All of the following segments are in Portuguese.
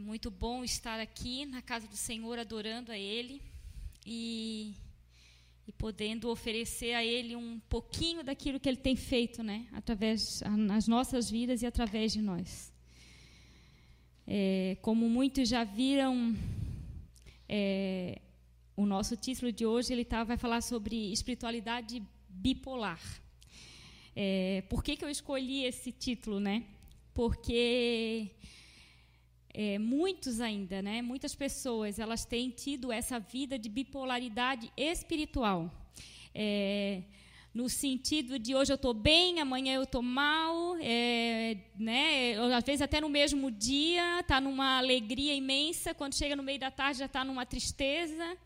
É muito bom estar aqui na casa do Senhor adorando a Ele e, e podendo oferecer a Ele um pouquinho daquilo que Ele tem feito, né? Através nas nossas vidas e através de nós. É, como muitos já viram, é, o nosso título de hoje ele tá, vai falar sobre espiritualidade bipolar. É, por que, que eu escolhi esse título, né? Porque é, muitos ainda, né? Muitas pessoas, elas têm tido essa vida de bipolaridade espiritual. É, no sentido de hoje eu estou bem, amanhã eu estou mal, é, né? às vezes até no mesmo dia está numa alegria imensa, quando chega no meio da tarde já está numa tristeza.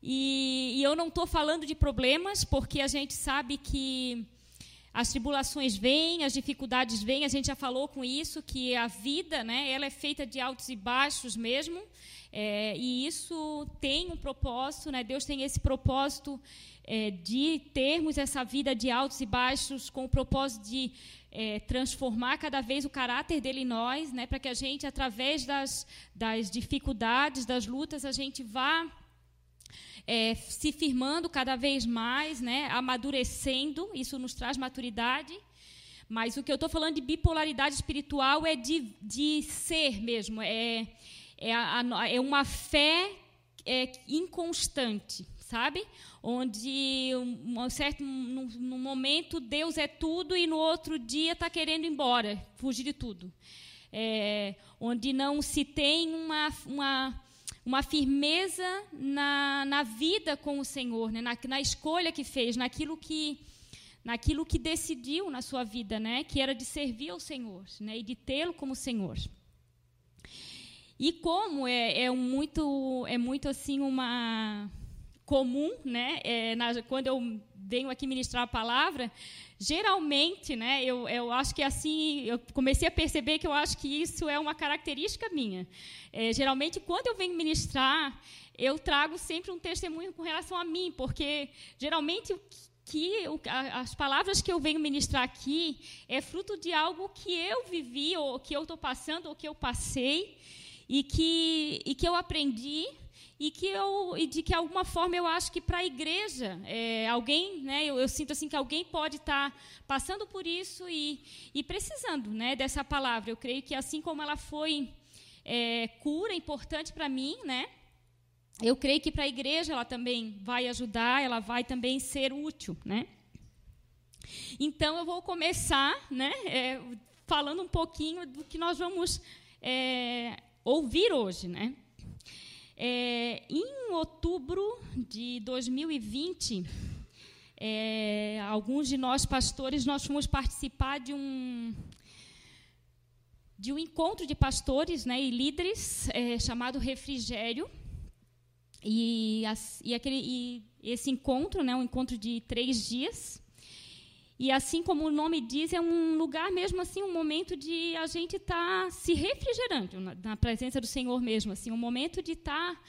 E, e eu não estou falando de problemas, porque a gente sabe que as tribulações vêm, as dificuldades vêm, a gente já falou com isso, que a vida, né, ela é feita de altos e baixos mesmo, é, e isso tem um propósito, né, Deus tem esse propósito é, de termos essa vida de altos e baixos, com o propósito de é, transformar cada vez o caráter dele em nós, né, para que a gente, através das, das dificuldades, das lutas, a gente vá é, se firmando cada vez mais, né, amadurecendo, isso nos traz maturidade. Mas o que eu estou falando de bipolaridade espiritual é de, de ser mesmo, é, é, a, é uma fé é, inconstante, sabe? Onde um certo num, num, momento Deus é tudo e no outro dia está querendo ir embora, fugir de tudo. É, onde não se tem uma, uma uma firmeza na, na vida com o Senhor, né? na, na escolha que fez, naquilo que, naquilo que decidiu na sua vida, né? que era de servir ao Senhor né? e de tê-lo como Senhor. E como é, é muito, é muito assim uma comum, né? É, na, quando eu venho aqui ministrar a palavra, geralmente, né, eu, eu acho que assim, eu comecei a perceber que eu acho que isso é uma característica minha. É, geralmente, quando eu venho ministrar, eu trago sempre um testemunho com relação a mim, porque geralmente o que as palavras que eu venho ministrar aqui é fruto de algo que eu vivi, ou que eu estou passando, ou que eu passei, e que, e que eu aprendi e que eu e de que alguma forma eu acho que para a igreja é, alguém né eu, eu, sinto assim que alguém pode estar tá passando por isso e, e precisando né dessa palavra. Eu creio que assim como ela foi é, cura importante para mim né eu creio que para a igreja ela também vai ajudar ela vai também ser útil né. Então eu vou começar né é, falando um pouquinho do que nós vamos é, ouvir hoje né é, em outubro de 2020, é, alguns de nós pastores nós fomos participar de um de um encontro de pastores né, e líderes é, chamado Refrigério. E, as, e, aquele, e esse encontro, né, um encontro de três dias, e assim como o nome diz, é um lugar mesmo assim, um momento de a gente estar tá se refrigerando na, na, presença do Senhor mesmo, assim, um momento de estar tá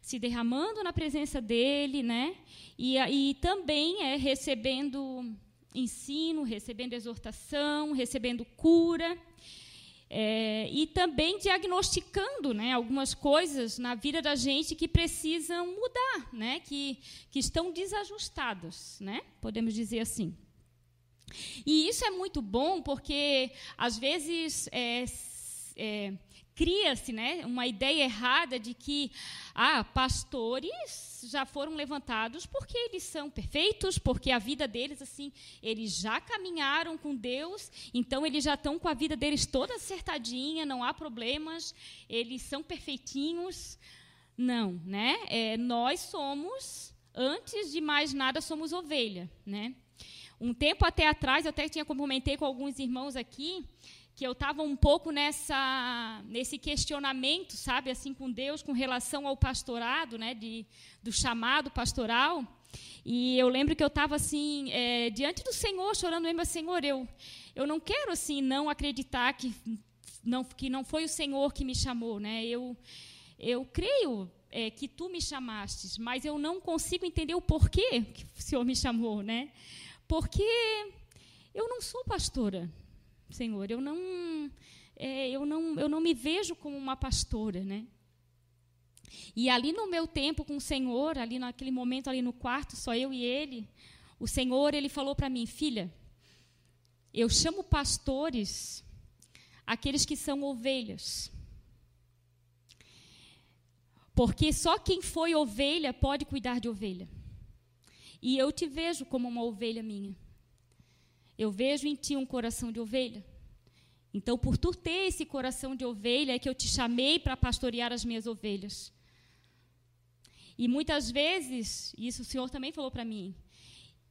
se derramando na presença dele, né? E, e também é recebendo ensino, recebendo exortação, recebendo cura. É, e também diagnosticando né, algumas coisas na vida da gente que precisam mudar, né, que, que estão desajustadas, né, podemos dizer assim. E isso é muito bom porque, às vezes, é, é, cria-se né, uma ideia errada de que ah, pastores já foram levantados porque eles são perfeitos, porque a vida deles, assim, eles já caminharam com Deus, então eles já estão com a vida deles toda acertadinha, não há problemas, eles são perfeitinhos. Não, né? É, nós somos, antes de mais nada, somos ovelha, né? Um tempo até atrás, eu até tinha comentei com alguns irmãos aqui, que eu estava um pouco nessa nesse questionamento, sabe, assim com Deus com relação ao pastorado, né, de, do chamado pastoral. E eu lembro que eu estava assim é, diante do Senhor, chorando mesmo, Senhor, eu eu não quero assim não acreditar que não que não foi o Senhor que me chamou, né? Eu eu creio é, que tu me chamastes, mas eu não consigo entender o porquê que o Senhor me chamou, né? Porque eu não sou pastora, Senhor, eu não. é, eu, não, eu não me vejo como uma pastora, né? E ali no meu tempo com o Senhor, ali naquele momento ali no quarto, só eu e ele, o Senhor ele falou para mim, filha, eu chamo pastores aqueles que são ovelhas. Porque só quem foi ovelha pode cuidar de ovelha. E eu te vejo como uma ovelha minha. Eu vejo em ti um coração de ovelha. Então, por tu ter esse coração de ovelha, é que eu te chamei para pastorear as minhas ovelhas. E muitas vezes, isso o Senhor também falou para mim,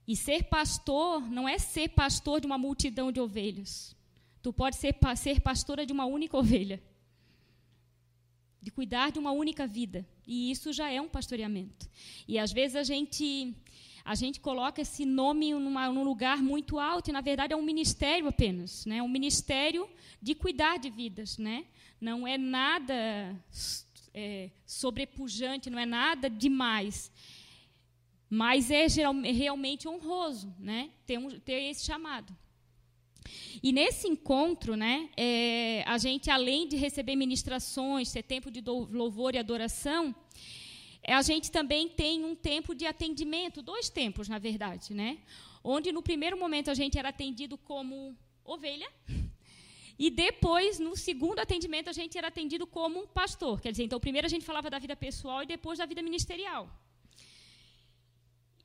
e ser pastor não é ser pastor de uma multidão de ovelhas. Tu pode ser, ser pastora de uma única ovelha. De cuidar de uma única vida. E isso já é um pastoreamento. E às vezes a gente a gente coloca esse nome numa, num lugar muito alto e na verdade é um ministério apenas, né? Um ministério de cuidar de vidas, né? Não é nada é, sobrepujante, não é nada demais. Mas é geral, realmente honroso né, ter, um, ter esse chamado. E nesse encontro, né, é, a gente, além de receber ministrações, ter tempo de louvor e adoração, é, a gente também tem um tempo de atendimento, dois tempos, na verdade, né? Onde no primeiro momento a gente era atendido como ovelha, e depois, no segundo atendimento, a gente era atendido como pastor. Quer dizer, então primeiro a gente falava da vida pessoal e depois da vida ministerial.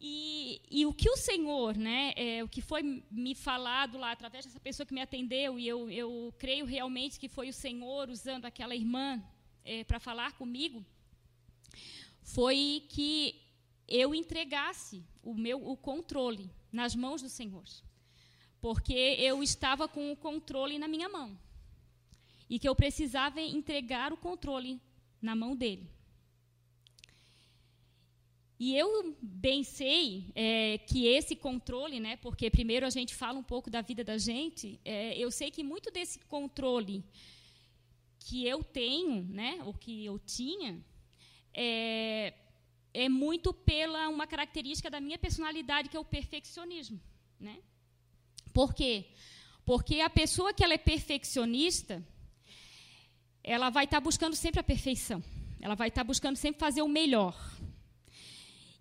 E, e, o que o Senhor, né, é, o que foi me falado lá através dessa pessoa que me atendeu, e eu, eu creio realmente que foi o Senhor usando aquela irmã é, para falar comigo, foi que eu entregasse o meu o controle nas mãos do Senhor, porque eu estava com o controle na minha mão e que eu precisava entregar o controle na mão dele. E eu bem sei é, que esse controle, né, porque primeiro a gente fala um pouco da vida da gente, é, eu sei que muito desse controle que eu tenho, né, ou que eu tinha, é, é muito pela uma característica da minha personalidade, que é o perfeccionismo. Né? Por quê? Porque a pessoa que ela é perfeccionista, ela vai estar buscando sempre a perfeição. Ela vai estar buscando sempre fazer o melhor.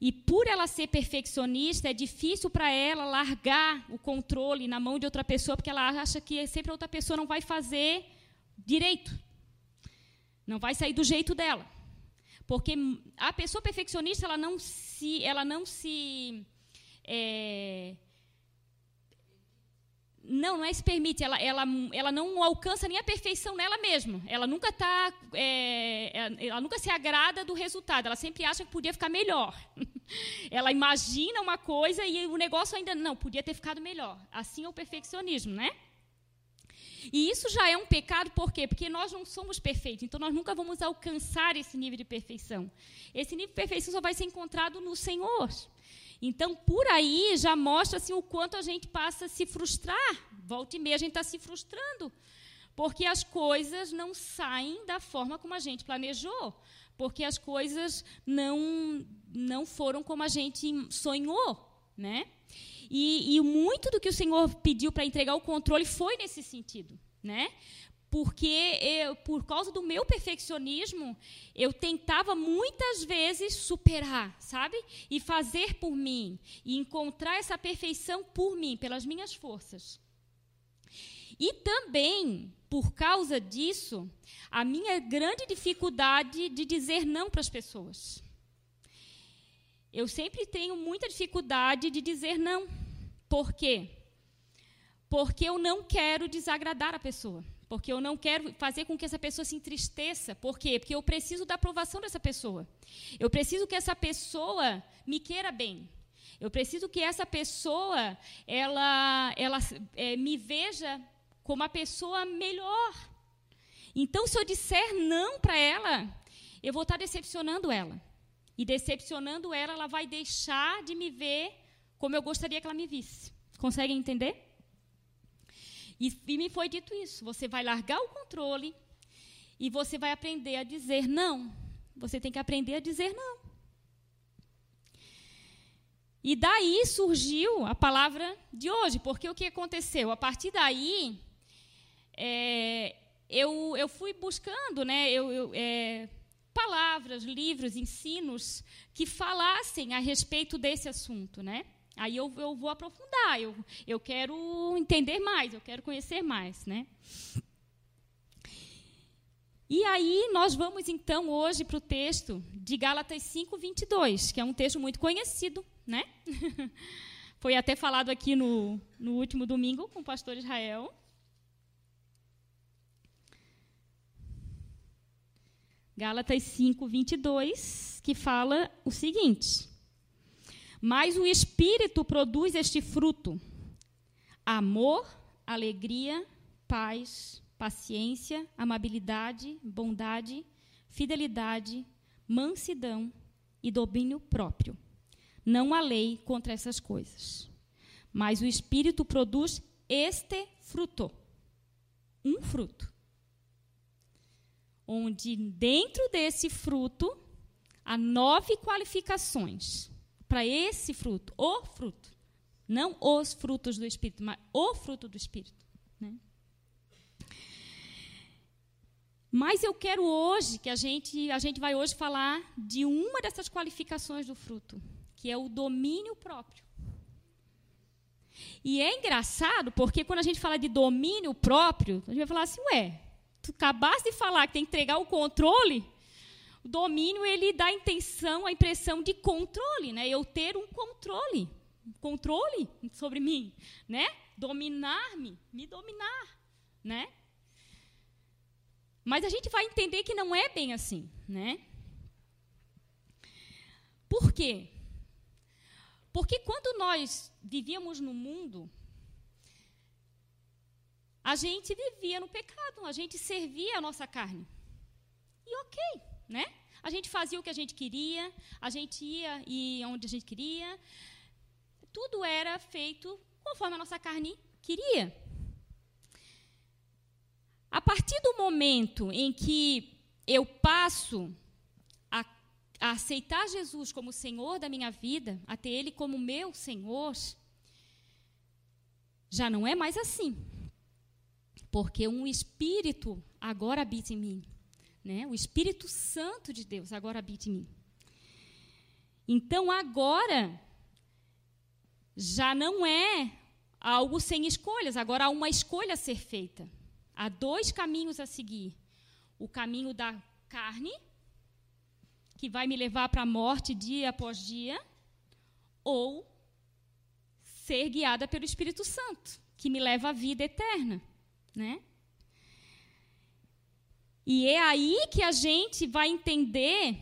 E por ela ser perfeccionista, é difícil para ela largar o controle na mão de outra pessoa, porque ela acha que sempre a outra pessoa não vai fazer direito. Não vai sair do jeito dela. Porque a pessoa perfeccionista, ela não se, ela não se é, não, não é se permite, ela, ela, ela não alcança nem a perfeição nela mesma. Ela nunca tá, é, ela nunca se agrada do resultado, ela sempre acha que podia ficar melhor. ela imagina uma coisa e o negócio ainda não, podia ter ficado melhor. Assim é o perfeccionismo, né? E isso já é um pecado, por quê? Porque nós não somos perfeitos, então nós nunca vamos alcançar esse nível de perfeição. Esse nível de perfeição só vai ser encontrado no Senhor. Então, por aí já mostra assim, o quanto a gente passa a se frustrar. Volta e meia a gente está se frustrando. Porque as coisas não saem da forma como a gente planejou. Porque as coisas não, não foram como a gente sonhou. Né? E, e muito do que o Senhor pediu para entregar o controle foi nesse sentido. Né? porque eu, por causa do meu perfeccionismo, eu tentava muitas vezes superar, sabe? E fazer por mim, e encontrar essa perfeição por mim, pelas minhas forças. E também, por causa disso, a minha grande dificuldade de dizer não para as pessoas. Eu sempre tenho muita dificuldade de dizer não. Por quê? Porque eu não quero desagradar a pessoa porque eu não quero fazer com que essa pessoa se entristeça. Por quê? Porque eu preciso da aprovação dessa pessoa. Eu preciso que essa pessoa me queira bem. Eu preciso que essa pessoa ela, ela é, me veja como a pessoa melhor. Então, se eu disser não para ela, eu vou estar decepcionando ela. E decepcionando ela, ela vai deixar de me ver como eu gostaria que ela me visse. Conseguem entender? E, e me foi dito isso: você vai largar o controle e você vai aprender a dizer não. Você tem que aprender a dizer não. E daí surgiu a palavra de hoje, porque o que aconteceu? A partir daí, é, eu, eu fui buscando, né? Eu, eu é, palavras, livros, ensinos que falassem a respeito desse assunto, né? Aí eu, eu vou aprofundar, eu, eu quero entender mais, eu quero conhecer mais, né? E aí nós vamos então hoje para o texto de Gálatas 5, 22, que é um texto muito conhecido, né? Foi até falado aqui no, no último domingo com o pastor Israel. Gálatas 5, 22, que fala o seguinte: Mas o Espírito produz este fruto: amor, alegria, paz, paciência, amabilidade, bondade, fidelidade, mansidão e domínio próprio. Não há lei contra essas coisas. Mas o Espírito produz este fruto. Um fruto onde dentro desse fruto há nove qualificações para esse fruto, o fruto, não os frutos do Espírito, mas o fruto do Espírito. Né? Mas eu quero hoje que a gente, a gente vai hoje falar de uma dessas qualificações do fruto, que é o domínio próprio. E é engraçado porque quando a gente fala de domínio próprio, a gente vai falar assim, ué, tu acabaste de falar que tem que entregar o controle, o domínio ele dá a intenção, a impressão de controle, né? Eu ter um controle, um controle sobre mim, né? Dominar-me, me dominar, né? Mas a gente vai entender que não é bem assim, né? Por quê? Porque quando nós vivíamos no mundo, a gente vivia no pecado, a gente servia a nossa carne. E ok, né? A gente fazia o que a gente queria, a gente ia e onde a gente queria. Tudo era feito conforme a nossa carne queria. A partir do momento em que eu passo a, a aceitar Jesus como Senhor da minha vida, a ter Ele como meu Senhor, já não é mais assim porque um espírito agora habita em mim, né? O Espírito Santo de Deus agora habita em mim. Então agora já não é algo sem escolhas, agora há uma escolha a ser feita. Há dois caminhos a seguir: o caminho da carne, que vai me levar para a morte dia após dia, ou ser guiada pelo Espírito Santo, que me leva à vida eterna né? E é aí que a gente vai entender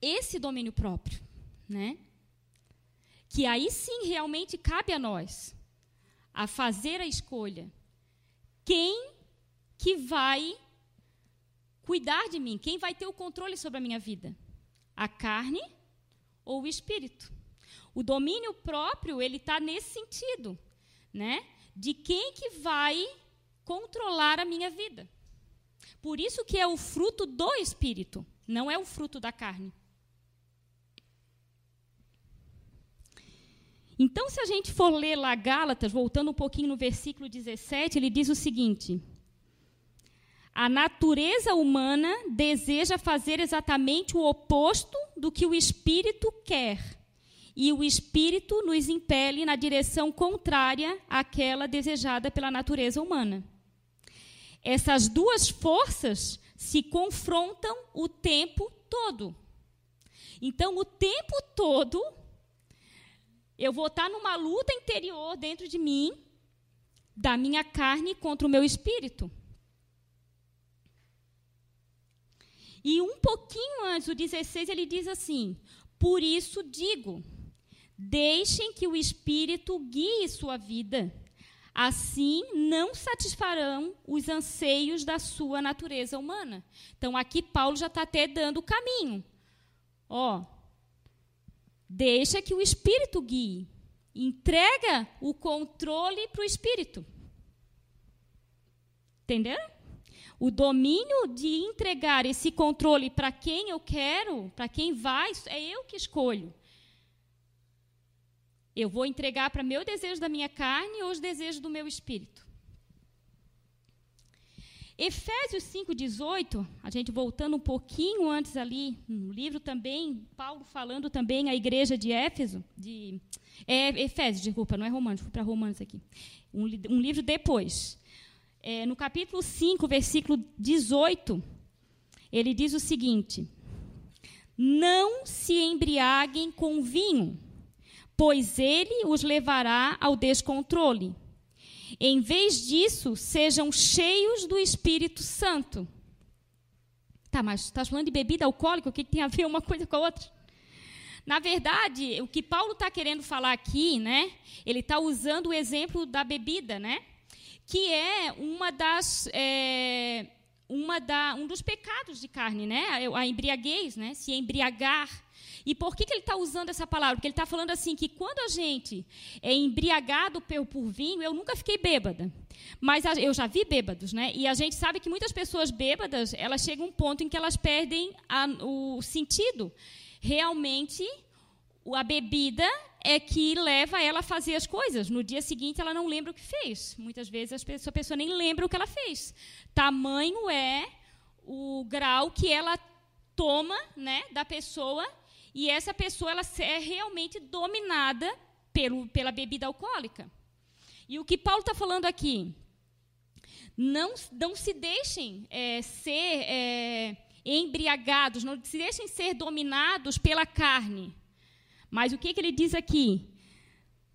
esse domínio próprio, né? Que aí sim realmente cabe a nós a fazer a escolha. Quem que vai cuidar de mim? Quem vai ter o controle sobre a minha vida? A carne ou o espírito? O domínio próprio, ele está nesse sentido, né? de quem que vai controlar a minha vida. Por isso que é o fruto do espírito, não é o fruto da carne. Então, se a gente for ler lá Gálatas, voltando um pouquinho no versículo 17, ele diz o seguinte: A natureza humana deseja fazer exatamente o oposto do que o espírito quer e o espírito nos impele na direção contrária àquela desejada pela natureza humana. Essas duas forças se confrontam o tempo todo. Então, o tempo todo, eu vou estar numa luta interior dentro de mim, da minha carne contra o meu espírito. E um pouquinho antes, o 16, ele diz assim: Por isso digo Deixem que o Espírito guie sua vida. Assim, não satisfarão os anseios da sua natureza humana. Então, aqui Paulo já está até dando o caminho. Ó, deixa que o Espírito guie. Entrega o controle para o Espírito. Entenderam? O domínio de entregar esse controle para quem eu quero, para quem vai, é eu que escolho. Eu vou entregar para meu desejo da minha carne ou os desejos do meu espírito? Efésios 5,18, a gente voltando um pouquinho antes ali, no livro também, Paulo falando também à igreja de Éfeso, de é, Efésios, desculpa, não é Romanos, fui para Romanos aqui. Um, um livro depois. É, no capítulo 5, versículo 18, ele diz o seguinte: Não se embriaguem com vinho, pois ele os levará ao descontrole em vez disso, sejam cheios do Espírito Santo. Tá, mas está falando de bebida alcoólica, o que, que tem a ver uma coisa com a outra? Na verdade, o que Paulo está querendo falar aqui, né? Ele está usando o exemplo da bebida, né? Que é uma das é, uma da, um dos pecados de carne, né? A embriaguez, né? Se embriagar e por que, que ele está usando essa palavra? Porque ele está falando assim que quando a gente é embriagado por, vinho, eu nunca fiquei bêbada. Mas eu já vi bêbados, né? E a gente sabe que muitas pessoas bêbadas, elas chegam a um ponto em que elas perdem a, o sentido. Realmente, a bebida é que leva ela a fazer as coisas. No dia seguinte, ela não lembra o que fez. Muitas vezes, a pessoa nem lembra o que ela fez. Tamanho é o grau que ela toma né, da pessoa e essa pessoa ela é realmente dominada pelo, pela bebida alcoólica. E o que Paulo está falando aqui? Não, não se deixem é, ser é, embriagados, não se deixem ser dominados pela carne. Mas o que, que ele diz aqui?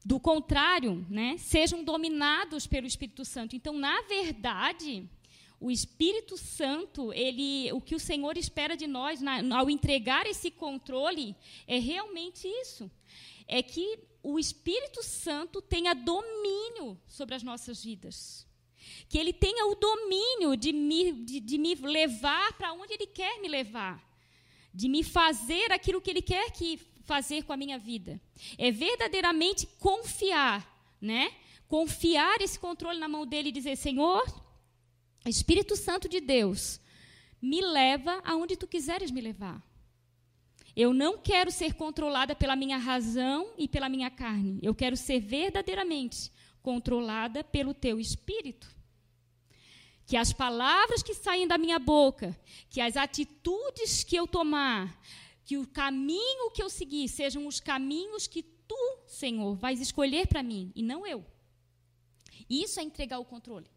Do contrário, né, sejam dominados pelo Espírito Santo. Então, na verdade, o Espírito Santo, ele, o que o Senhor espera de nós na, ao entregar esse controle é realmente isso. É que o Espírito Santo tenha domínio sobre as nossas vidas. Que ele tenha o domínio de me, de, de me levar para onde ele quer me levar. De me fazer aquilo que ele quer que fazer com a minha vida. É verdadeiramente confiar, né? Confiar esse controle na mão dele e dizer: Senhor, Espírito Santo de Deus, me leva aonde tu quiseres me levar. Eu não quero ser controlada pela minha razão e pela minha carne. Eu quero ser verdadeiramente controlada pelo teu espírito. Que as palavras que saem da minha boca, que as atitudes que eu tomar, que o caminho que eu seguir sejam os caminhos que tu, Senhor, vais escolher para mim e não eu. Isso é entregar o controle.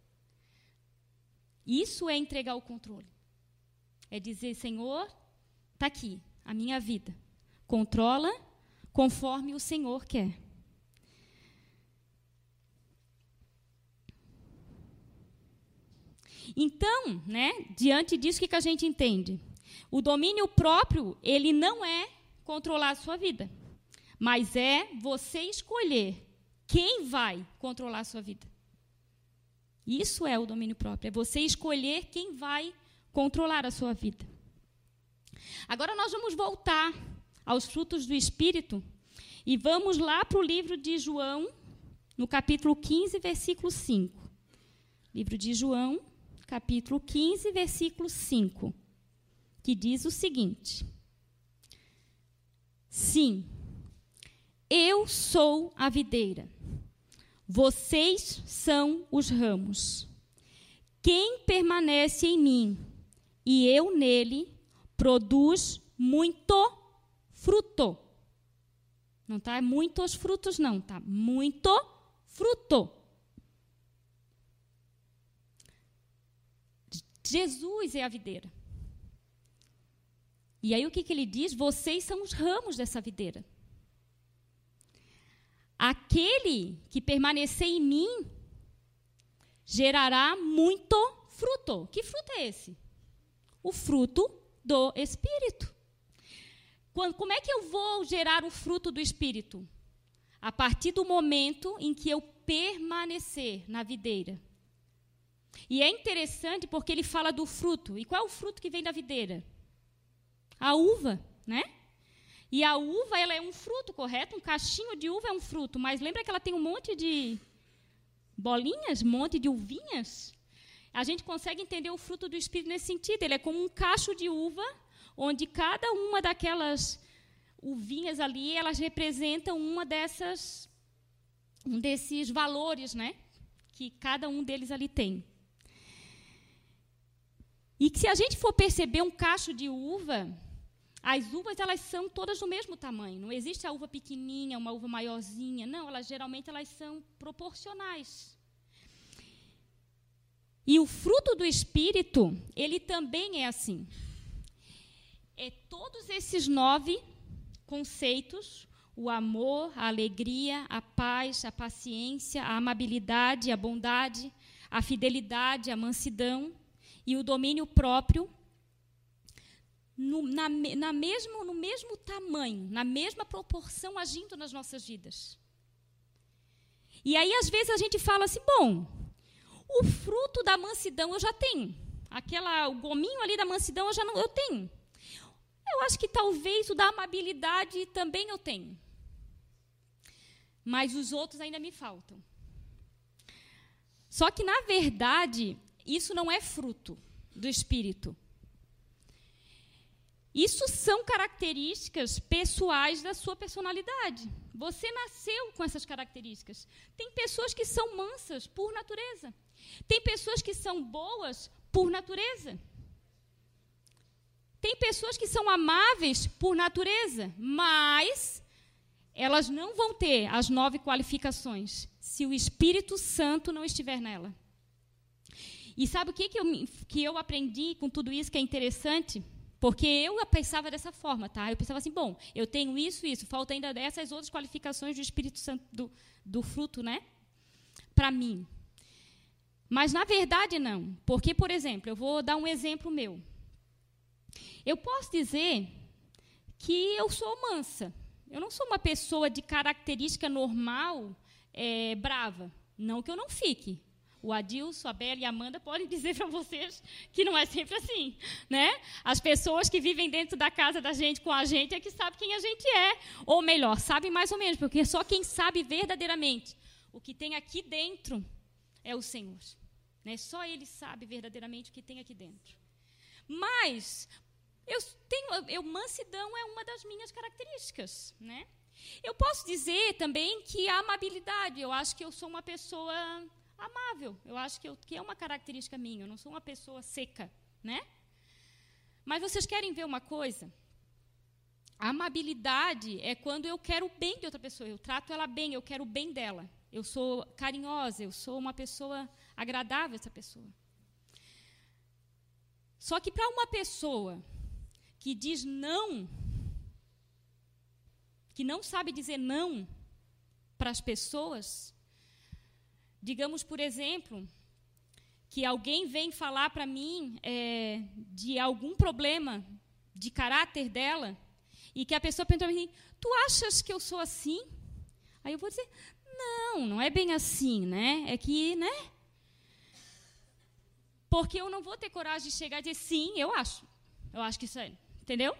Isso é entregar o controle. É dizer, Senhor, está aqui a minha vida. Controla conforme o Senhor quer. Então, né, diante disso, o que, que a gente entende? O domínio próprio, ele não é controlar a sua vida, mas é você escolher quem vai controlar a sua vida. Isso é o domínio próprio, é você escolher quem vai controlar a sua vida. Agora nós vamos voltar aos frutos do Espírito e vamos lá para o livro de João, no capítulo 15, versículo 5. Livro de João, capítulo 15, versículo 5, que diz o seguinte: Sim, eu sou a videira vocês são os ramos. Quem permanece em mim e eu nele, produz muito fruto. Não tá muitos frutos, não, tá? Muito fruto. Jesus é a videira. E aí o que, que ele diz? Vocês são os ramos dessa videira. Aquele que permanecer em mim gerará muito fruto. Que fruto é esse? O fruto do Espírito. como é que eu vou gerar o fruto do Espírito? A partir do momento em que eu permanecer na videira. E é interessante porque ele fala do fruto. E qual é o fruto que vem da videira? A uva, né? E a uva, ela é um fruto, correto? Um cachinho de uva é um fruto, mas lembra que ela tem um monte de bolinhas, um monte de uvinhas? A gente consegue entender o fruto do Espírito nesse sentido. Ele é como um cacho de uva, onde cada uma daquelas uvinhas ali, elas representam uma dessas, um desses valores, né? Que cada um deles ali tem. E que se a gente for perceber um cacho de uva, as uvas elas são todas do mesmo tamanho. Não existe a uva pequenininha, uma uva maiorzinha. Não, elas geralmente elas são proporcionais. E o fruto do espírito, ele também é assim. É todos esses nove conceitos: o amor, a alegria, a paz, a paciência, a amabilidade, a bondade, a fidelidade, a mansidão e o domínio próprio no, na, na mesmo, no mesmo tamanho, na mesma proporção agindo nas nossas vidas. E aí, às vezes, a gente fala assim: bom, o fruto da mansidão eu já tenho. Aquela, o gominho ali da mansidão eu já não eu tenho. Eu acho que talvez o da amabilidade também eu tenho. Mas os outros ainda me faltam. Só que, na verdade, isso não é fruto do Espírito. Isso são características pessoais da sua personalidade. Você nasceu com essas características. Tem pessoas que são mansas por natureza. Tem pessoas que são boas por natureza. Tem pessoas que são amáveis por natureza, mas elas não vão ter as nove qualificações se o Espírito Santo não estiver nela. E sabe o que, que, eu, que eu aprendi com tudo isso que é interessante? Porque eu pensava dessa forma, tá? Eu pensava assim, bom, eu tenho isso, isso, falta ainda dessas outras qualificações do Espírito Santo, do, do fruto, né? Para mim. Mas, na verdade, não. Porque, por exemplo, eu vou dar um exemplo meu. Eu posso dizer que eu sou mansa. Eu não sou uma pessoa de característica normal, é, brava. Não que eu não fique. O Adilson, a Bela e a Amanda podem dizer para vocês que não é sempre assim, né? As pessoas que vivem dentro da casa da gente com a gente é que sabem quem a gente é, ou melhor, sabem mais ou menos, porque só quem sabe verdadeiramente o que tem aqui dentro é o Senhor, né? Só Ele sabe verdadeiramente o que tem aqui dentro. Mas eu tenho, eu mansidão é uma das minhas características, né? Eu posso dizer também que a amabilidade, eu acho que eu sou uma pessoa amável. Eu acho que, eu, que é uma característica minha. Eu não sou uma pessoa seca, né? Mas vocês querem ver uma coisa? A amabilidade é quando eu quero o bem de outra pessoa. Eu trato ela bem, eu quero o bem dela. Eu sou carinhosa, eu sou uma pessoa agradável essa pessoa. Só que para uma pessoa que diz não, que não sabe dizer não para as pessoas, Digamos, por exemplo, que alguém vem falar para mim é, de algum problema de caráter dela e que a pessoa pergunta para mim: Tu achas que eu sou assim? Aí eu vou dizer: Não, não é bem assim, né? É que, né? Porque eu não vou ter coragem de chegar e dizer: Sim, eu acho. Eu acho que isso é. Entendeu?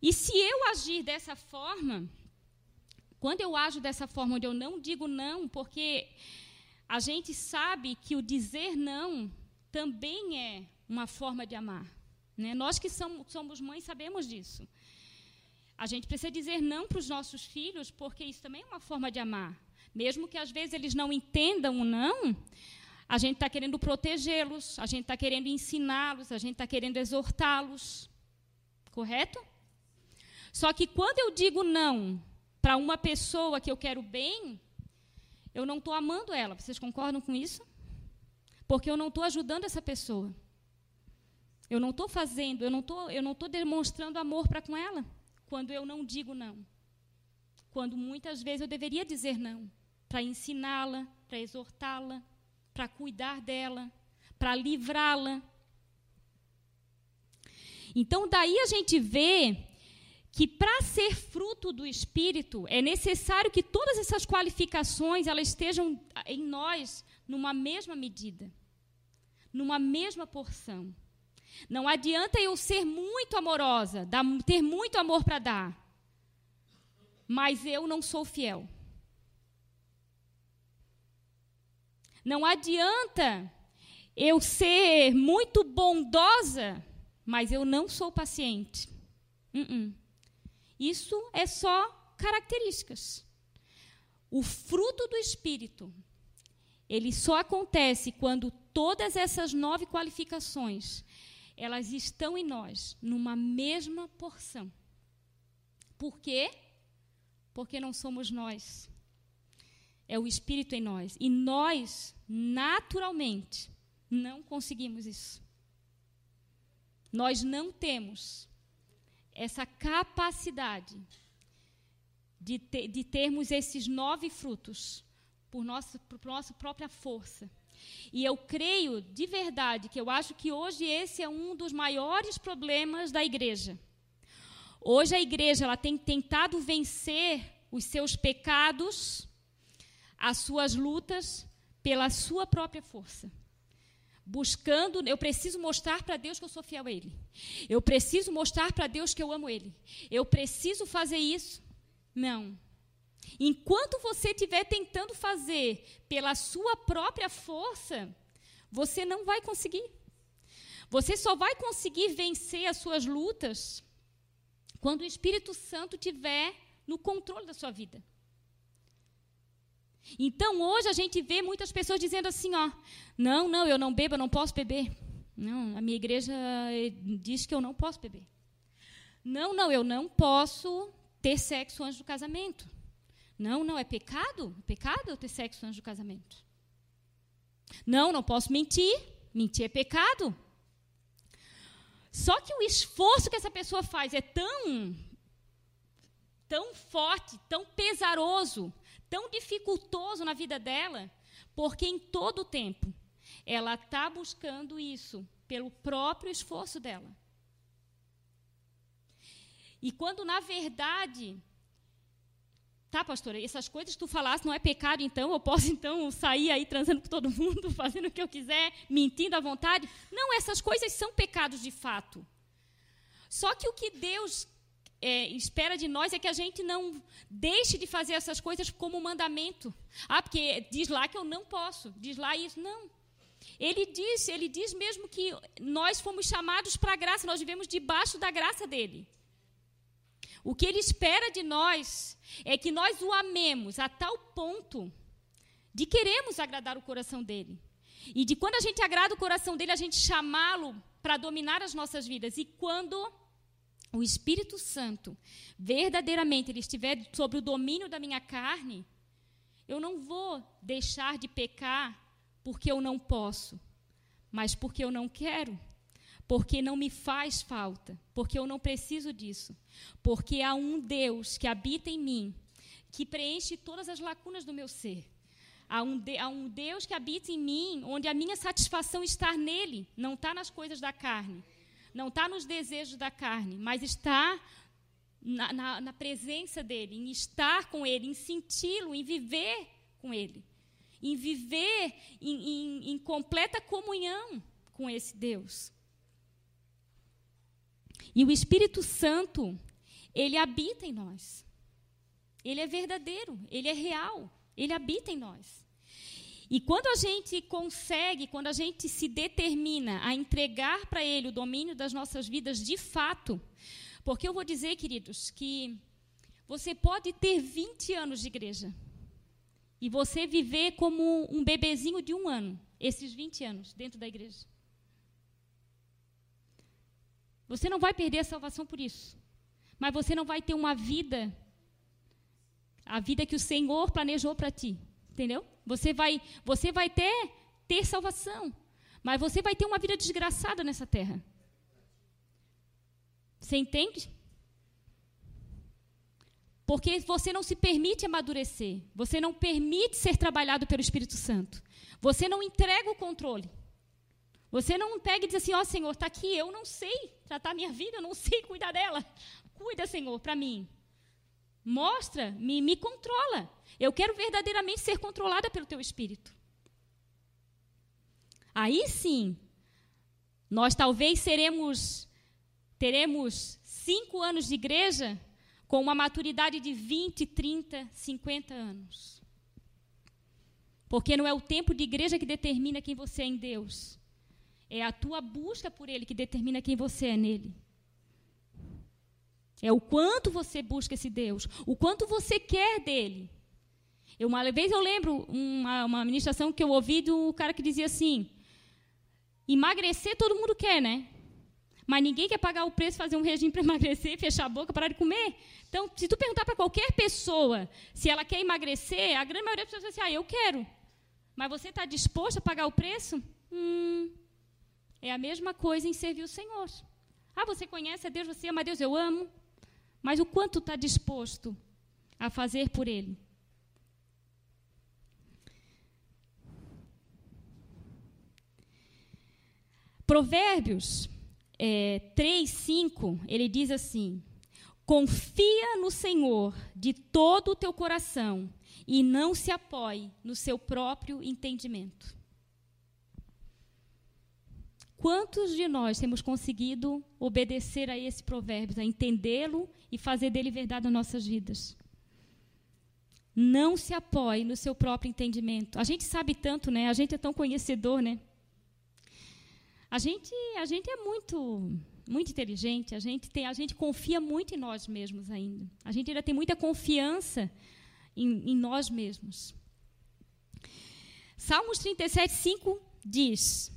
E se eu agir dessa forma, quando eu ajo dessa forma, onde eu não digo não, porque a gente sabe que o dizer não também é uma forma de amar. Né? Nós que somos, somos mães sabemos disso. A gente precisa dizer não para os nossos filhos, porque isso também é uma forma de amar. Mesmo que às vezes eles não entendam o não, a gente está querendo protegê-los, a gente está querendo ensiná-los, a gente está querendo exortá-los. Correto? Só que quando eu digo não para uma pessoa que eu quero bem, eu não estou amando ela. Vocês concordam com isso? Porque eu não estou ajudando essa pessoa. Eu não estou fazendo, eu não estou, eu não estou demonstrando amor para com ela quando eu não digo não. Quando muitas vezes eu deveria dizer não, para ensiná-la, para exortá-la, para cuidar dela, para livrá-la. Então daí a gente vê que para ser fruto do espírito é necessário que todas essas qualificações elas estejam em nós numa mesma medida, numa mesma porção. Não adianta eu ser muito amorosa, ter muito amor para dar, mas eu não sou fiel. Não adianta eu ser muito bondosa, mas eu não sou paciente. Uh -uh. Isso é só características. O fruto do Espírito, ele só acontece quando todas essas nove qualificações, elas estão em nós, numa mesma porção. Por quê? Porque não somos nós. É o Espírito em nós. E nós, naturalmente, não conseguimos isso. Nós não temos essa capacidade de, de termos esses nove frutos por, nosso, por nossa própria força. E eu creio de verdade que eu acho que hoje esse é um dos maiores problemas da igreja. Hoje a igreja ela tem tentado vencer os seus pecados, as suas lutas pela sua própria força. Buscando, eu preciso mostrar para Deus que eu sou fiel a Ele. Eu preciso mostrar para Deus que eu amo Ele. Eu preciso fazer isso. Não. Enquanto você estiver tentando fazer pela sua própria força, você não vai conseguir. Você só vai conseguir vencer as suas lutas quando o Espírito Santo estiver no controle da sua vida. Então, hoje a gente vê muitas pessoas dizendo assim, ó, não, não, eu não bebo, eu não posso beber. Não, a minha igreja eh, diz que eu não posso beber. Não, não, eu não posso ter sexo antes do casamento. Não, não, é pecado? É pecado eu ter sexo antes do casamento. Não, não posso mentir. Mentir é pecado. Só que o esforço que essa pessoa faz é tão tão forte, tão pesaroso, tão dificultoso na vida dela, porque em todo o tempo ela está buscando isso pelo próprio esforço dela. E quando, na verdade, Tá, pastora, essas coisas que tu falaste não é pecado, então eu posso então sair aí transando com todo mundo, fazendo o que eu quiser, mentindo à vontade? Não, essas coisas são pecados de fato. Só que o que Deus é, espera de nós é que a gente não deixe de fazer essas coisas como mandamento. Ah, porque diz lá que eu não posso, diz lá isso. Não. Ele diz, ele diz mesmo que nós fomos chamados para a graça, nós vivemos debaixo da graça dele. O que ele espera de nós é que nós o amemos a tal ponto de queremos agradar o coração dele. E de quando a gente agrada o coração dele, a gente chamá-lo para dominar as nossas vidas. E quando o Espírito Santo verdadeiramente ele estiver sobre o domínio da minha carne, eu não vou deixar de pecar porque eu não posso, mas porque eu não quero porque não me faz falta, porque eu não preciso disso, porque há um Deus que habita em mim, que preenche todas as lacunas do meu ser. Há um, de, há um Deus que habita em mim, onde a minha satisfação está nele, não está nas coisas da carne, não está nos desejos da carne, mas está na, na, na presença dele, em estar com ele, em senti-lo, em viver com ele, em viver em, em, em completa comunhão com esse Deus. E o Espírito Santo, ele habita em nós. Ele é verdadeiro, ele é real, ele habita em nós. E quando a gente consegue, quando a gente se determina a entregar para Ele o domínio das nossas vidas de fato, porque eu vou dizer, queridos, que você pode ter 20 anos de igreja e você viver como um bebezinho de um ano, esses 20 anos dentro da igreja. Você não vai perder a salvação por isso. Mas você não vai ter uma vida, a vida que o Senhor planejou para ti. Entendeu? Você vai, você vai ter, ter salvação. Mas você vai ter uma vida desgraçada nessa terra. Você entende? Porque você não se permite amadurecer. Você não permite ser trabalhado pelo Espírito Santo. Você não entrega o controle. Você não pega e diz assim: Ó oh, Senhor, está aqui, eu não sei tratar minha vida, eu não sei cuidar dela. Cuida, Senhor, para mim. Mostra, me, me controla. Eu quero verdadeiramente ser controlada pelo teu espírito. Aí sim, nós talvez seremos, teremos cinco anos de igreja com uma maturidade de 20, 30, 50 anos. Porque não é o tempo de igreja que determina quem você é em Deus. É a tua busca por Ele que determina quem você é nele. É o quanto você busca esse Deus, o quanto você quer dele. Eu, uma vez eu lembro uma, uma ministração que eu ouvi do cara que dizia assim: Emagrecer todo mundo quer, né? Mas ninguém quer pagar o preço, fazer um regime para emagrecer, fechar a boca, parar de comer. Então, se tu perguntar para qualquer pessoa se ela quer emagrecer, a grande maioria das pessoas vai dizer, ah, eu quero. Mas você está disposto a pagar o preço? Hum, é a mesma coisa em servir o Senhor. Ah, você conhece a Deus, você ama a Deus, eu amo. Mas o quanto está disposto a fazer por Ele? Provérbios é, 3, 5, ele diz assim: Confia no Senhor de todo o teu coração e não se apoie no seu próprio entendimento. Quantos de nós temos conseguido obedecer a esse provérbio, a entendê-lo e fazer dele verdade nas nossas vidas? Não se apoie no seu próprio entendimento. A gente sabe tanto, né? A gente é tão conhecedor, né? A gente, a gente é muito, muito inteligente. A gente tem, a gente confia muito em nós mesmos ainda. A gente ainda tem muita confiança em, em nós mesmos. Salmos 37, 5 diz: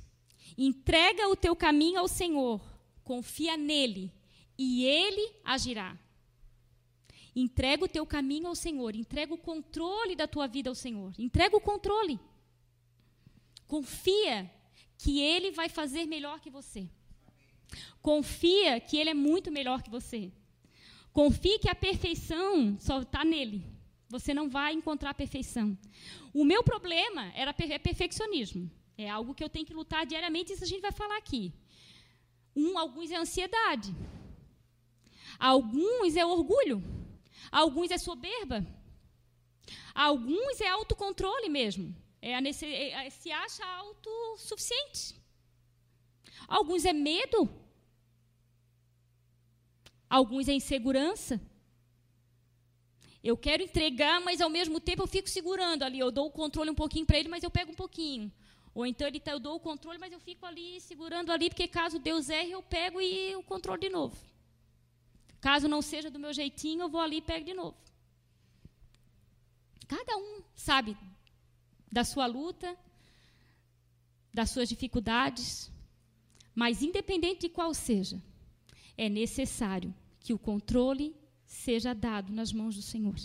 Entrega o teu caminho ao Senhor, confia nele, e ele agirá. Entrega o teu caminho ao Senhor, entrega o controle da tua vida ao Senhor, entrega o controle. Confia que ele vai fazer melhor que você. Confia que ele é muito melhor que você. Confie que a perfeição só está nele. Você não vai encontrar a perfeição. O meu problema era é perfeccionismo. É algo que eu tenho que lutar diariamente, isso a gente vai falar aqui. Um, alguns é ansiedade. Alguns é orgulho. Alguns é soberba. Alguns é autocontrole mesmo. É, nesse, é, é, se acha autossuficiente. Alguns é medo. Alguns é insegurança. Eu quero entregar, mas ao mesmo tempo eu fico segurando ali. Eu dou o controle um pouquinho para ele, mas eu pego um pouquinho. Ou então ele tá, eu dou o controle, mas eu fico ali segurando ali, porque caso Deus erre, eu pego e o controle de novo. Caso não seja do meu jeitinho, eu vou ali e pego de novo. Cada um sabe da sua luta, das suas dificuldades, mas independente de qual seja, é necessário que o controle seja dado nas mãos do Senhor.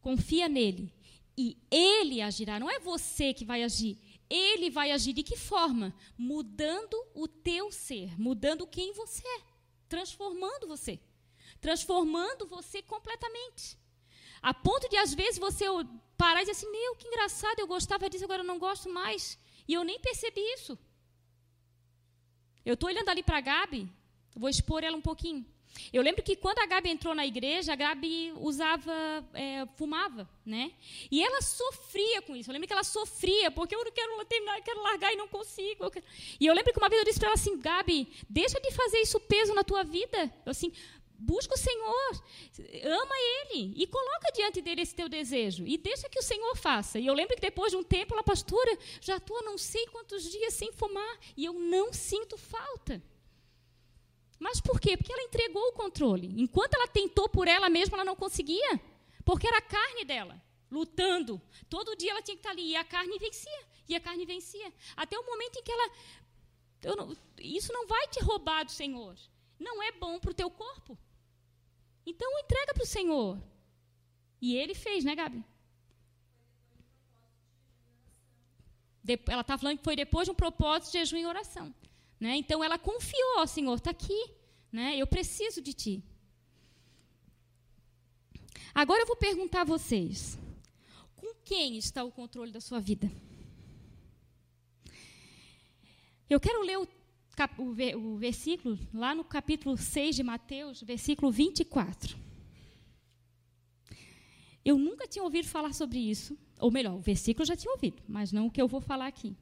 Confia nele e ele agirá, não é você que vai agir, ele vai agir de que forma? Mudando o teu ser, mudando quem você é, transformando você, transformando você completamente. A ponto de, às vezes, você parar e dizer assim: Meu, que engraçado, eu gostava disso, agora eu não gosto mais. E eu nem percebi isso. Eu estou olhando ali para a Gabi, vou expor ela um pouquinho. Eu lembro que quando a Gabi entrou na igreja, a Gabi usava, é, fumava, né? E ela sofria com isso. Eu lembro que ela sofria, porque eu não quero terminar, eu quero largar e não consigo. Eu e eu lembro que uma vez eu disse para ela assim, Gabi, deixa de fazer isso peso na tua vida. Eu assim, busca o Senhor, ama Ele e coloca diante dele esse teu desejo e deixa que o Senhor faça. E eu lembro que depois de um tempo, ela, pastora, já estou não sei quantos dias sem fumar e eu não sinto falta. Mas por quê? Porque ela entregou o controle. Enquanto ela tentou por ela mesma, ela não conseguia, porque era a carne dela lutando. Todo dia ela tinha que estar ali e a carne vencia. E a carne vencia. Até o momento em que ela. Não, isso não vai te roubar do Senhor. Não é bom para o teu corpo. Então entrega para o Senhor. E ele fez, né, Gabi? Ela está falando que foi depois de um propósito de jejum e oração. Né? Então ela confiou, ó Senhor, está aqui. Né? Eu preciso de ti. Agora eu vou perguntar a vocês: com quem está o controle da sua vida? Eu quero ler o o, versículo, lá no capítulo 6 de Mateus, versículo 24. Eu nunca tinha ouvido falar sobre isso, ou melhor, o versículo eu já tinha ouvido, mas não o que eu vou falar aqui.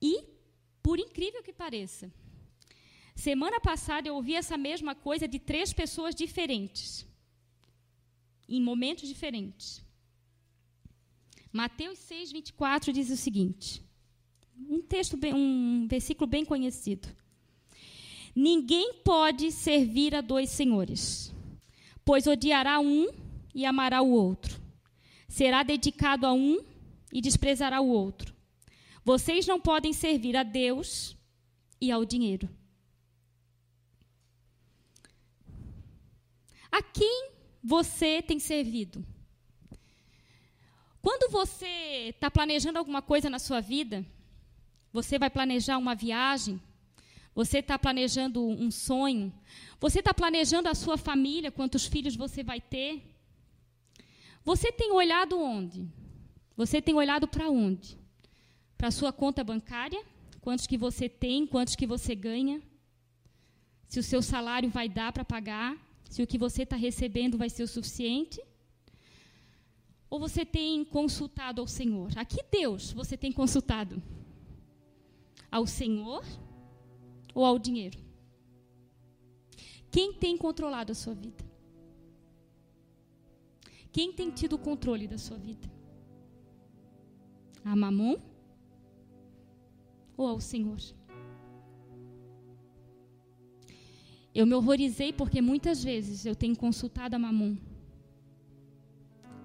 E, por incrível que pareça, semana passada eu ouvi essa mesma coisa de três pessoas diferentes, em momentos diferentes. Mateus 6, 24 diz o seguinte: um texto, bem, um versículo bem conhecido. Ninguém pode servir a dois senhores, pois odiará um e amará o outro. Será dedicado a um e desprezará o outro. Vocês não podem servir a Deus e ao dinheiro. A quem você tem servido? Quando você está planejando alguma coisa na sua vida, você vai planejar uma viagem, você está planejando um sonho, você está planejando a sua família, quantos filhos você vai ter. Você tem olhado onde? Você tem olhado para onde? Para a sua conta bancária? Quantos que você tem, quantos que você ganha? Se o seu salário vai dar para pagar? Se o que você está recebendo vai ser o suficiente? Ou você tem consultado ao Senhor? A que Deus você tem consultado? Ao Senhor ou ao dinheiro? Quem tem controlado a sua vida? Quem tem tido o controle da sua vida? A Mamon ou ao Senhor? Eu me horrorizei porque muitas vezes eu tenho consultado a Mamon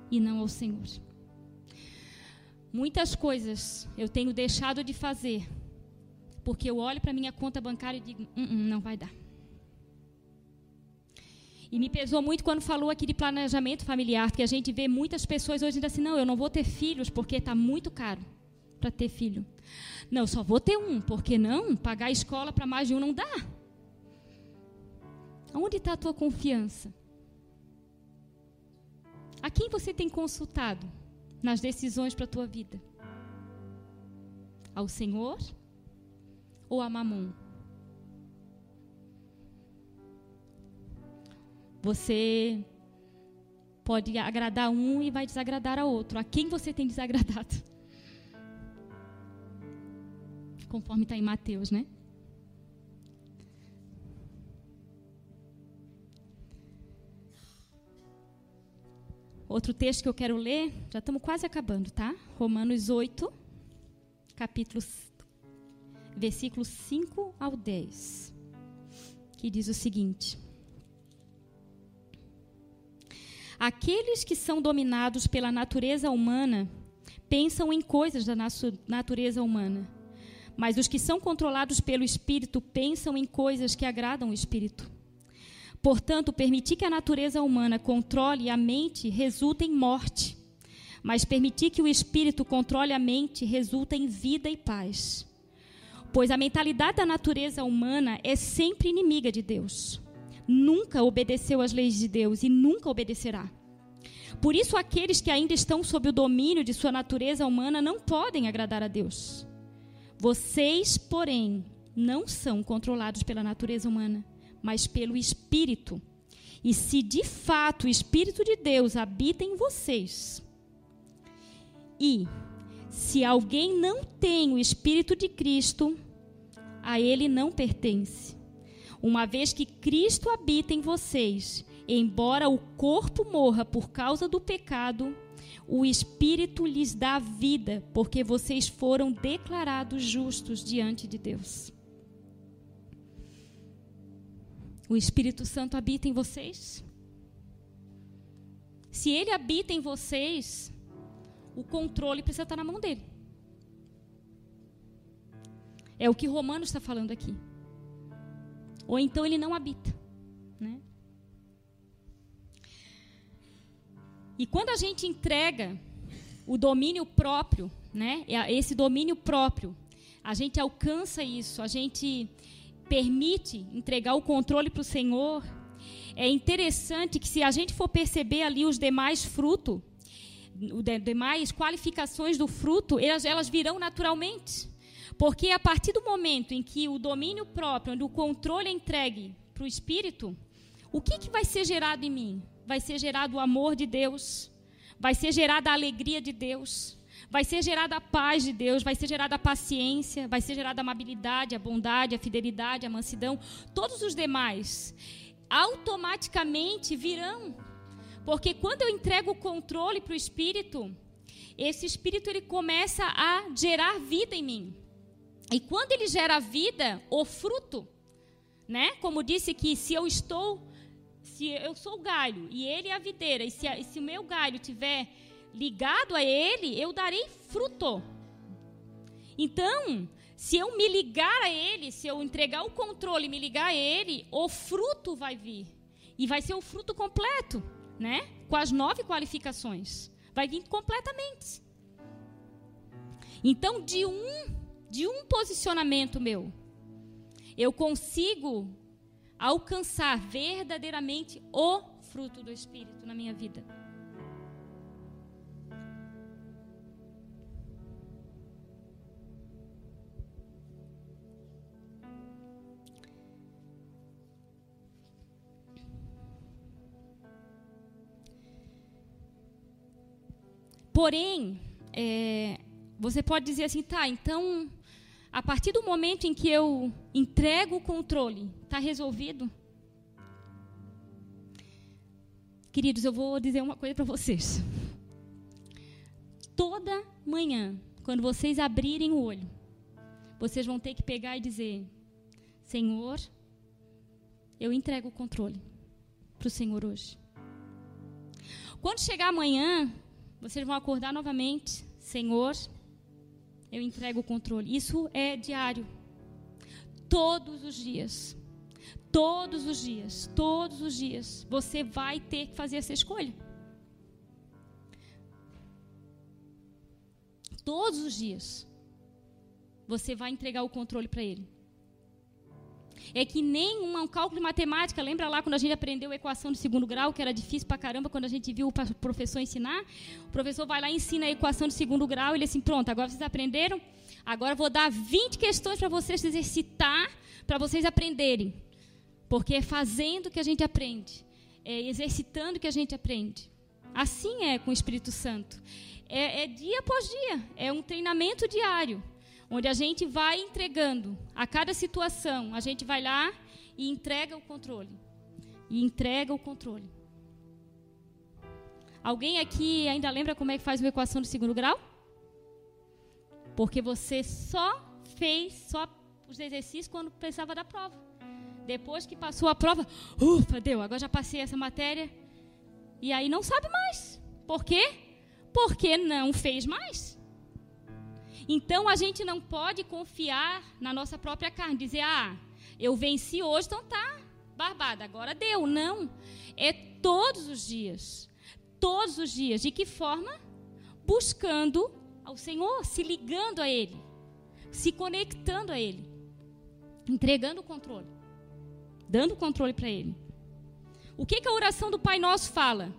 e não ao Senhor. Muitas coisas eu tenho deixado de fazer porque eu olho para minha conta bancária e digo: hum, hum, não vai dar. E me pesou muito quando falou aqui de planejamento familiar, que a gente vê muitas pessoas hoje ainda assim: não, eu não vou ter filhos porque está muito caro para ter filho. Não, só vou ter um, porque não? Pagar a escola para mais de um não dá. Onde está a tua confiança? A quem você tem consultado nas decisões para a tua vida? Ao Senhor ou a Mamon? Você pode agradar um e vai desagradar a outro. A quem você tem desagradado? Conforme está em Mateus, né? Outro texto que eu quero ler, já estamos quase acabando, tá? Romanos 8, capítulo versículos 5 ao 10, que diz o seguinte: Aqueles que são dominados pela natureza humana pensam em coisas da natureza humana, mas os que são controlados pelo Espírito pensam em coisas que agradam o Espírito. Portanto, permitir que a natureza humana controle a mente resulta em morte, mas permitir que o Espírito controle a mente resulta em vida e paz pois a mentalidade da natureza humana é sempre inimiga de Deus. Nunca obedeceu às leis de Deus e nunca obedecerá. Por isso, aqueles que ainda estão sob o domínio de sua natureza humana não podem agradar a Deus. Vocês, porém, não são controlados pela natureza humana, mas pelo Espírito. E se de fato o Espírito de Deus habita em vocês, e se alguém não tem o Espírito de Cristo, a ele não pertence. Uma vez que Cristo habita em vocês, embora o corpo morra por causa do pecado, o Espírito lhes dá vida, porque vocês foram declarados justos diante de Deus. O Espírito Santo habita em vocês? Se ele habita em vocês, o controle precisa estar na mão dele. É o que Romanos está falando aqui. Ou então ele não habita. Né? E quando a gente entrega o domínio próprio, né, esse domínio próprio, a gente alcança isso, a gente permite entregar o controle para o Senhor. É interessante que se a gente for perceber ali os demais frutos, demais qualificações do fruto, elas, elas virão naturalmente. Porque a partir do momento em que o domínio próprio, onde o controle é entregue para o Espírito, o que, que vai ser gerado em mim? Vai ser gerado o amor de Deus, vai ser gerada a alegria de Deus, vai ser gerada a paz de Deus, vai ser gerada a paciência, vai ser gerada a amabilidade, a bondade, a fidelidade, a mansidão, todos os demais automaticamente virão. Porque quando eu entrego o controle para o Espírito, esse Espírito ele começa a gerar vida em mim. E quando ele gera vida, o fruto, né? Como disse que se eu estou, se eu sou o galho e ele é a videira, e se, e se o meu galho tiver ligado a ele, eu darei fruto. Então, Se eu me ligar a Ele, se eu entregar o controle e me ligar a Ele, o fruto vai vir. E vai ser o fruto completo, né? Com as nove qualificações. Vai vir completamente. Então, de um, de um posicionamento meu, eu consigo alcançar verdadeiramente o fruto do Espírito na minha vida. Porém, é, você pode dizer assim, tá, então, a partir do momento em que eu entrego o controle, está resolvido? Queridos, eu vou dizer uma coisa para vocês. Toda manhã, quando vocês abrirem o olho, vocês vão ter que pegar e dizer: Senhor, eu entrego o controle para o Senhor hoje. Quando chegar amanhã, vocês vão acordar novamente, Senhor, eu entrego o controle. Isso é diário. Todos os dias. Todos os dias. Todos os dias. Você vai ter que fazer essa escolha. Todos os dias. Você vai entregar o controle para ele. É que nem um cálculo de matemática, lembra lá quando a gente aprendeu a equação de segundo grau, que era difícil para caramba quando a gente viu o professor ensinar? O professor vai lá e ensina a equação de segundo grau, e ele assim, pronto, agora vocês aprenderam, agora vou dar 20 questões para vocês exercitar, para vocês aprenderem. Porque é fazendo que a gente aprende, é exercitando que a gente aprende. Assim é com o Espírito Santo. É, é dia após dia, é um treinamento diário onde a gente vai entregando a cada situação, a gente vai lá e entrega o controle. E entrega o controle. Alguém aqui ainda lembra como é que faz uma equação de segundo grau? Porque você só fez só os exercícios quando precisava da prova. Depois que passou a prova, ufa, deu, agora já passei essa matéria. E aí não sabe mais. Por quê? Porque não fez mais. Então a gente não pode confiar na nossa própria carne, dizer, ah, eu venci hoje, então tá barbada, agora deu. Não. É todos os dias. Todos os dias. De que forma? Buscando ao Senhor, se ligando a Ele, se conectando a Ele, entregando o controle, dando o controle para Ele. O que, que a oração do Pai Nosso fala?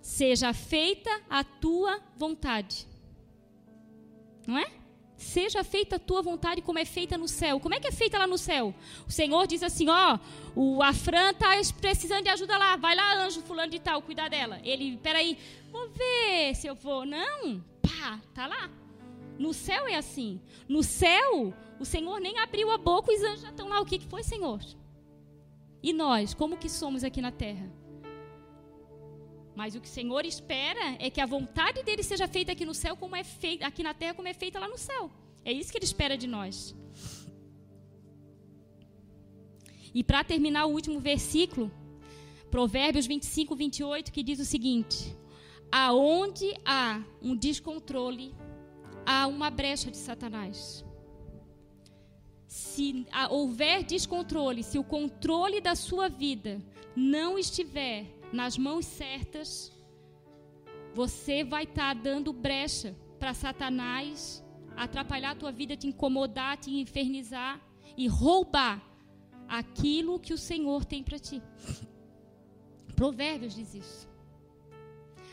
Seja feita a tua vontade. Não é? Seja feita a tua vontade como é feita no céu. Como é que é feita lá no céu? O Senhor diz assim: ó, o Afran está precisando de ajuda lá. Vai lá, anjo fulano de tal, cuidar dela. Ele, peraí, vou ver se eu vou. Não, pá, tá lá. No céu é assim. No céu, o Senhor nem abriu a boca, os anjos já estão lá. O que, que foi, Senhor? E nós, como que somos aqui na terra? Mas o que o Senhor espera é que a vontade dele seja feita aqui no céu como é feita aqui na terra como é feita lá no céu. É isso que ele espera de nós. E para terminar o último versículo, Provérbios 25, 28, que diz o seguinte: Aonde há um descontrole, há uma brecha de Satanás. Se houver descontrole, se o controle da sua vida não estiver nas mãos certas, você vai estar tá dando brecha para Satanás atrapalhar a tua vida, te incomodar, te infernizar e roubar aquilo que o Senhor tem para ti. Provérbios diz isso.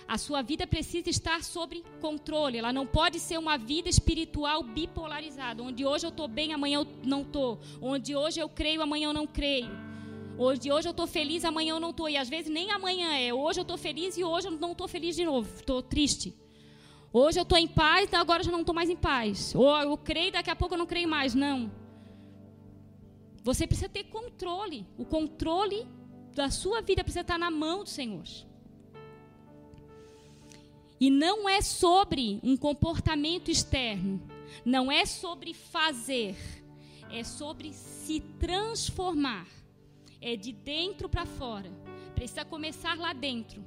A sua vida precisa estar sob controle. Ela não pode ser uma vida espiritual bipolarizada, onde hoje eu estou bem, amanhã eu não estou. Onde hoje eu creio, amanhã eu não creio Hoje, hoje eu estou feliz, amanhã eu não estou. E às vezes nem amanhã é. Hoje eu estou feliz e hoje eu não estou feliz de novo. Estou triste. Hoje eu estou em paz, agora eu já não estou mais em paz. Ou eu creio, daqui a pouco eu não creio mais. Não. Você precisa ter controle. O controle da sua vida precisa estar na mão do Senhor. E não é sobre um comportamento externo. Não é sobre fazer. É sobre se transformar é de dentro para fora. Precisa começar lá dentro.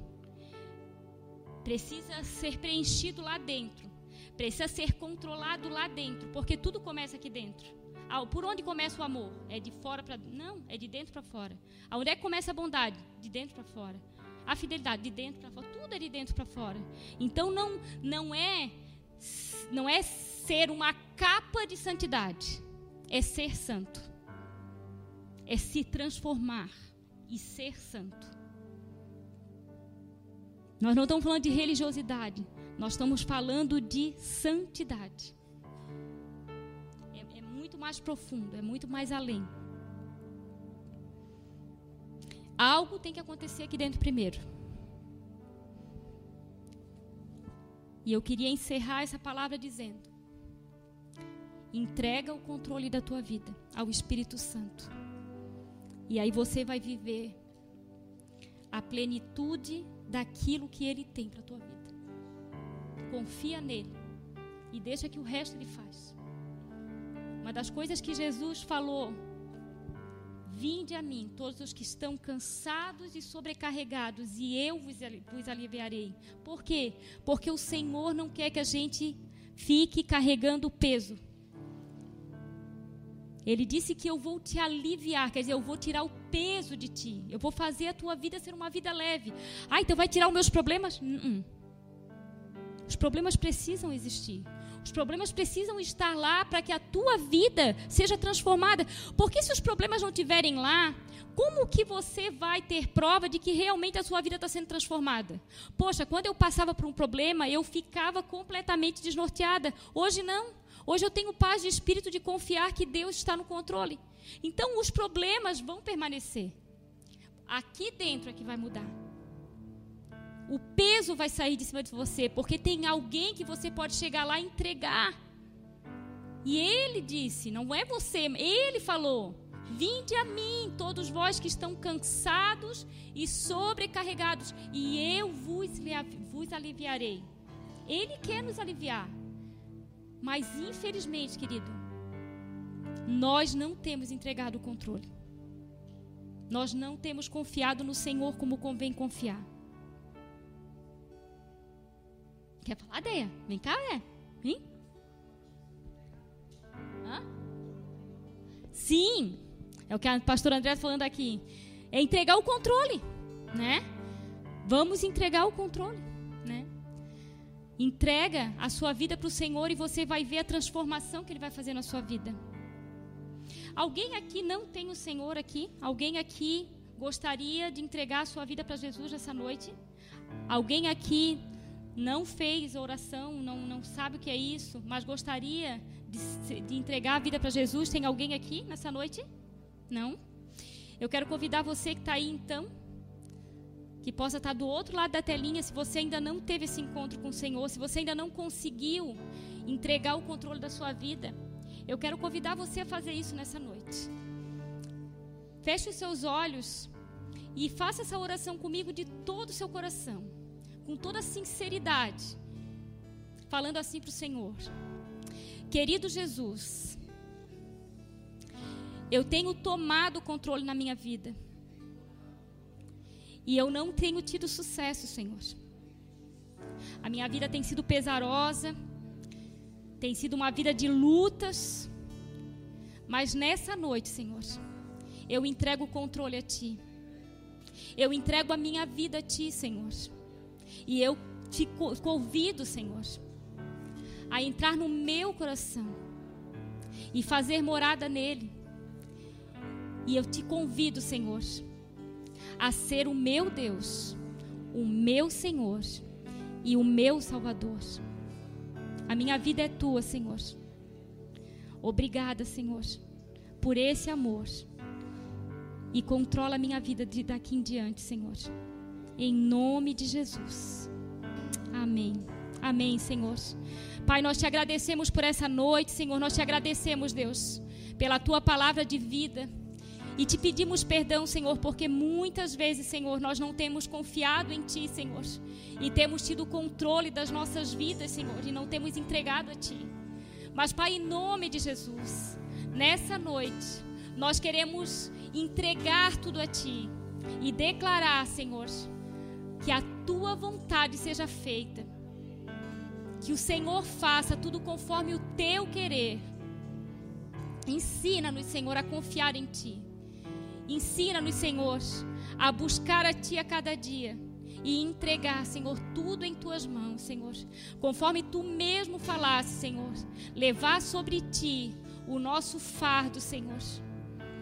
Precisa ser preenchido lá dentro. Precisa ser controlado lá dentro, porque tudo começa aqui dentro. Por onde começa o amor? É de fora para não, é de dentro para fora. Aonde é que começa a bondade? De dentro para fora. A fidelidade de dentro para fora, tudo é de dentro para fora. Então não não é não é ser uma capa de santidade, é ser santo. É se transformar e ser santo. Nós não estamos falando de religiosidade, nós estamos falando de santidade. É, é muito mais profundo, é muito mais além. Algo tem que acontecer aqui dentro primeiro. E eu queria encerrar essa palavra dizendo: entrega o controle da tua vida ao Espírito Santo. E aí você vai viver a plenitude daquilo que ele tem para a tua vida. Confia nele e deixa que o resto ele faz. Uma das coisas que Jesus falou Vinde a mim, todos os que estão cansados e sobrecarregados, e eu vos aliviarei. Por quê? Porque o Senhor não quer que a gente fique carregando peso. Ele disse que eu vou te aliviar, quer dizer, eu vou tirar o peso de ti. Eu vou fazer a tua vida ser uma vida leve. Ah, então vai tirar os meus problemas? Uh -uh. Os problemas precisam existir. Os problemas precisam estar lá para que a tua vida seja transformada. Porque se os problemas não estiverem lá, como que você vai ter prova de que realmente a sua vida está sendo transformada? Poxa, quando eu passava por um problema, eu ficava completamente desnorteada. Hoje não. Hoje eu tenho paz de espírito de confiar que Deus está no controle. Então os problemas vão permanecer. Aqui dentro é que vai mudar o peso vai sair de cima de você, porque tem alguém que você pode chegar lá e entregar. E ele disse, não é você, ele falou: Vinde a mim, todos vós que estão cansados e sobrecarregados, e eu vos, vos aliviarei. Ele quer nos aliviar. Mas infelizmente, querido, nós não temos entregado o controle. Nós não temos confiado no Senhor como convém confiar. Quer falar, Deia? Vem cá, é? Vem. Hã? Sim, é o que a pastora André está falando aqui. É entregar o controle, né? Vamos entregar o controle, né? Entrega a sua vida para o Senhor e você vai ver a transformação que Ele vai fazer na sua vida. Alguém aqui não tem o Senhor aqui? Alguém aqui gostaria de entregar a sua vida para Jesus nessa noite? Alguém aqui não fez oração, não, não sabe o que é isso, mas gostaria de, de entregar a vida para Jesus, tem alguém aqui nessa noite? Não? Eu quero convidar você que está aí então, que possa estar do outro lado da telinha, se você ainda não teve esse encontro com o Senhor, se você ainda não conseguiu entregar o controle da sua vida, eu quero convidar você a fazer isso nessa noite. Feche os seus olhos e faça essa oração comigo de todo o seu coração com toda sinceridade, falando assim para o Senhor: Querido Jesus, eu tenho tomado o controle na minha vida. E eu não tenho tido sucesso, Senhor. A minha vida tem sido pesarosa, tem sido uma vida de lutas. Mas nessa noite, Senhor, eu entrego o controle a Ti. Eu entrego a minha vida a Ti, Senhor. E eu te convido, Senhor, a entrar no meu coração e fazer morada nele. E eu te convido, Senhor, a ser o meu Deus, o meu Senhor e o meu Salvador. A minha vida é tua, Senhor. Obrigada, Senhor, por esse amor. E controla a minha vida de daqui em diante, Senhor em nome de Jesus. Amém. Amém, Senhor. Pai, nós te agradecemos por essa noite, Senhor. Nós te agradecemos, Deus, pela tua palavra de vida. E te pedimos perdão, Senhor, porque muitas vezes, Senhor, nós não temos confiado em Ti, Senhor. E temos tido controle das nossas vidas, Senhor, e não temos entregado a Ti. Mas, Pai, em nome de Jesus, nessa noite, nós queremos entregar tudo a Ti e declarar, Senhor, que a tua vontade seja feita. Que o Senhor faça tudo conforme o teu querer. Ensina-nos, Senhor, a confiar em Ti. Ensina-nos, Senhor, a buscar a Ti a cada dia e entregar, Senhor, tudo em tuas mãos, Senhor. Conforme tu mesmo falaste, Senhor, levar sobre ti o nosso fardo, Senhor.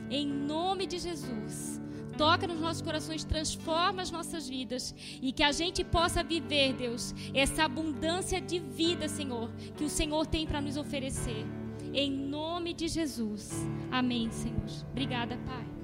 Em nome de Jesus. Toca nos nossos corações, transforma as nossas vidas e que a gente possa viver, Deus, essa abundância de vida, Senhor, que o Senhor tem para nos oferecer. Em nome de Jesus. Amém, Senhor. Obrigada, Pai.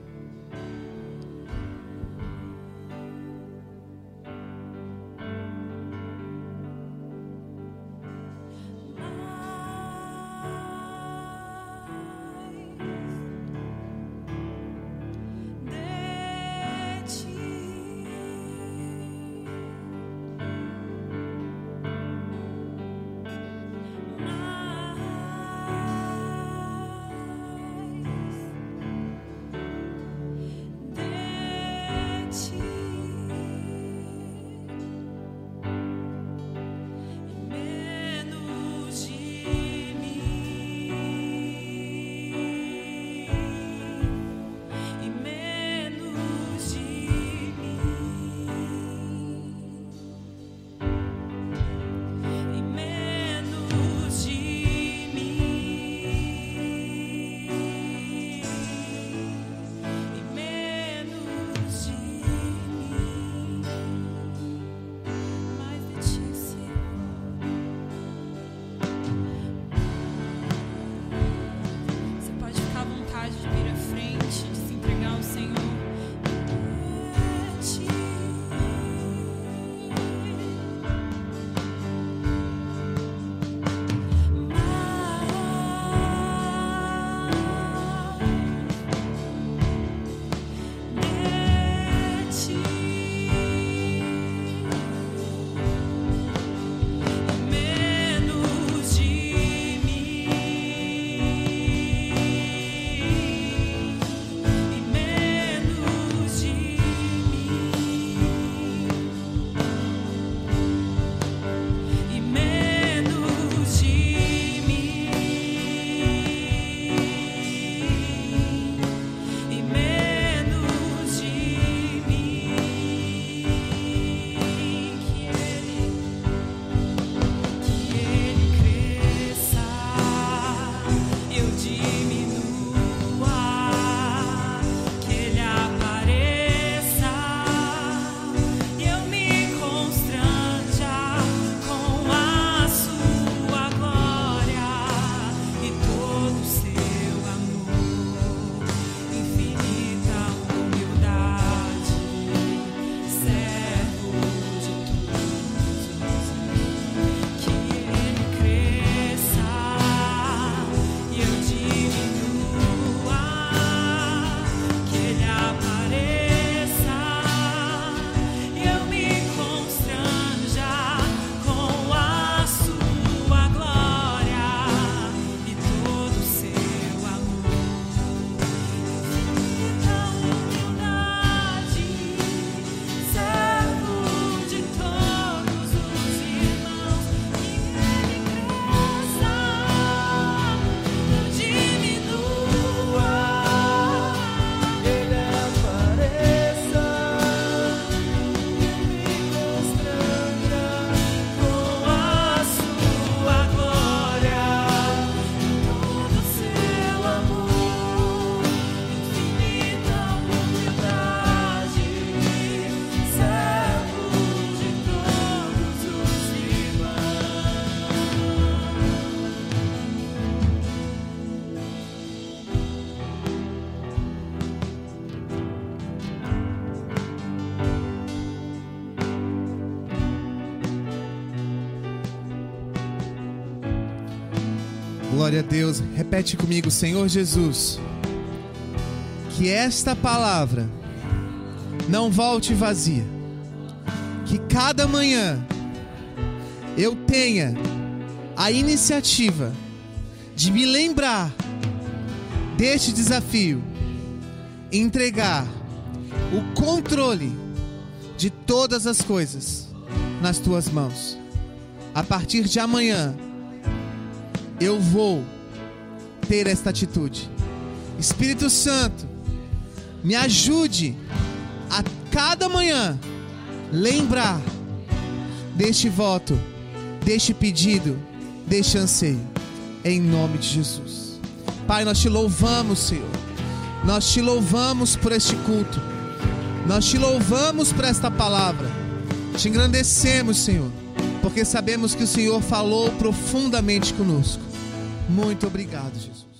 Glória a Deus. Repete comigo, Senhor Jesus. Que esta palavra não volte vazia. Que cada manhã eu tenha a iniciativa de me lembrar deste desafio, entregar o controle de todas as coisas nas tuas mãos. a partir de amanhã, eu vou ter esta atitude. Espírito Santo, me ajude a cada manhã lembrar deste voto, deste pedido, deste anseio, em nome de Jesus. Pai, nós te louvamos, Senhor. Nós te louvamos por este culto. Nós te louvamos por esta palavra. Te engrandecemos, Senhor, porque sabemos que o Senhor falou profundamente conosco. Muito obrigado, Jesus.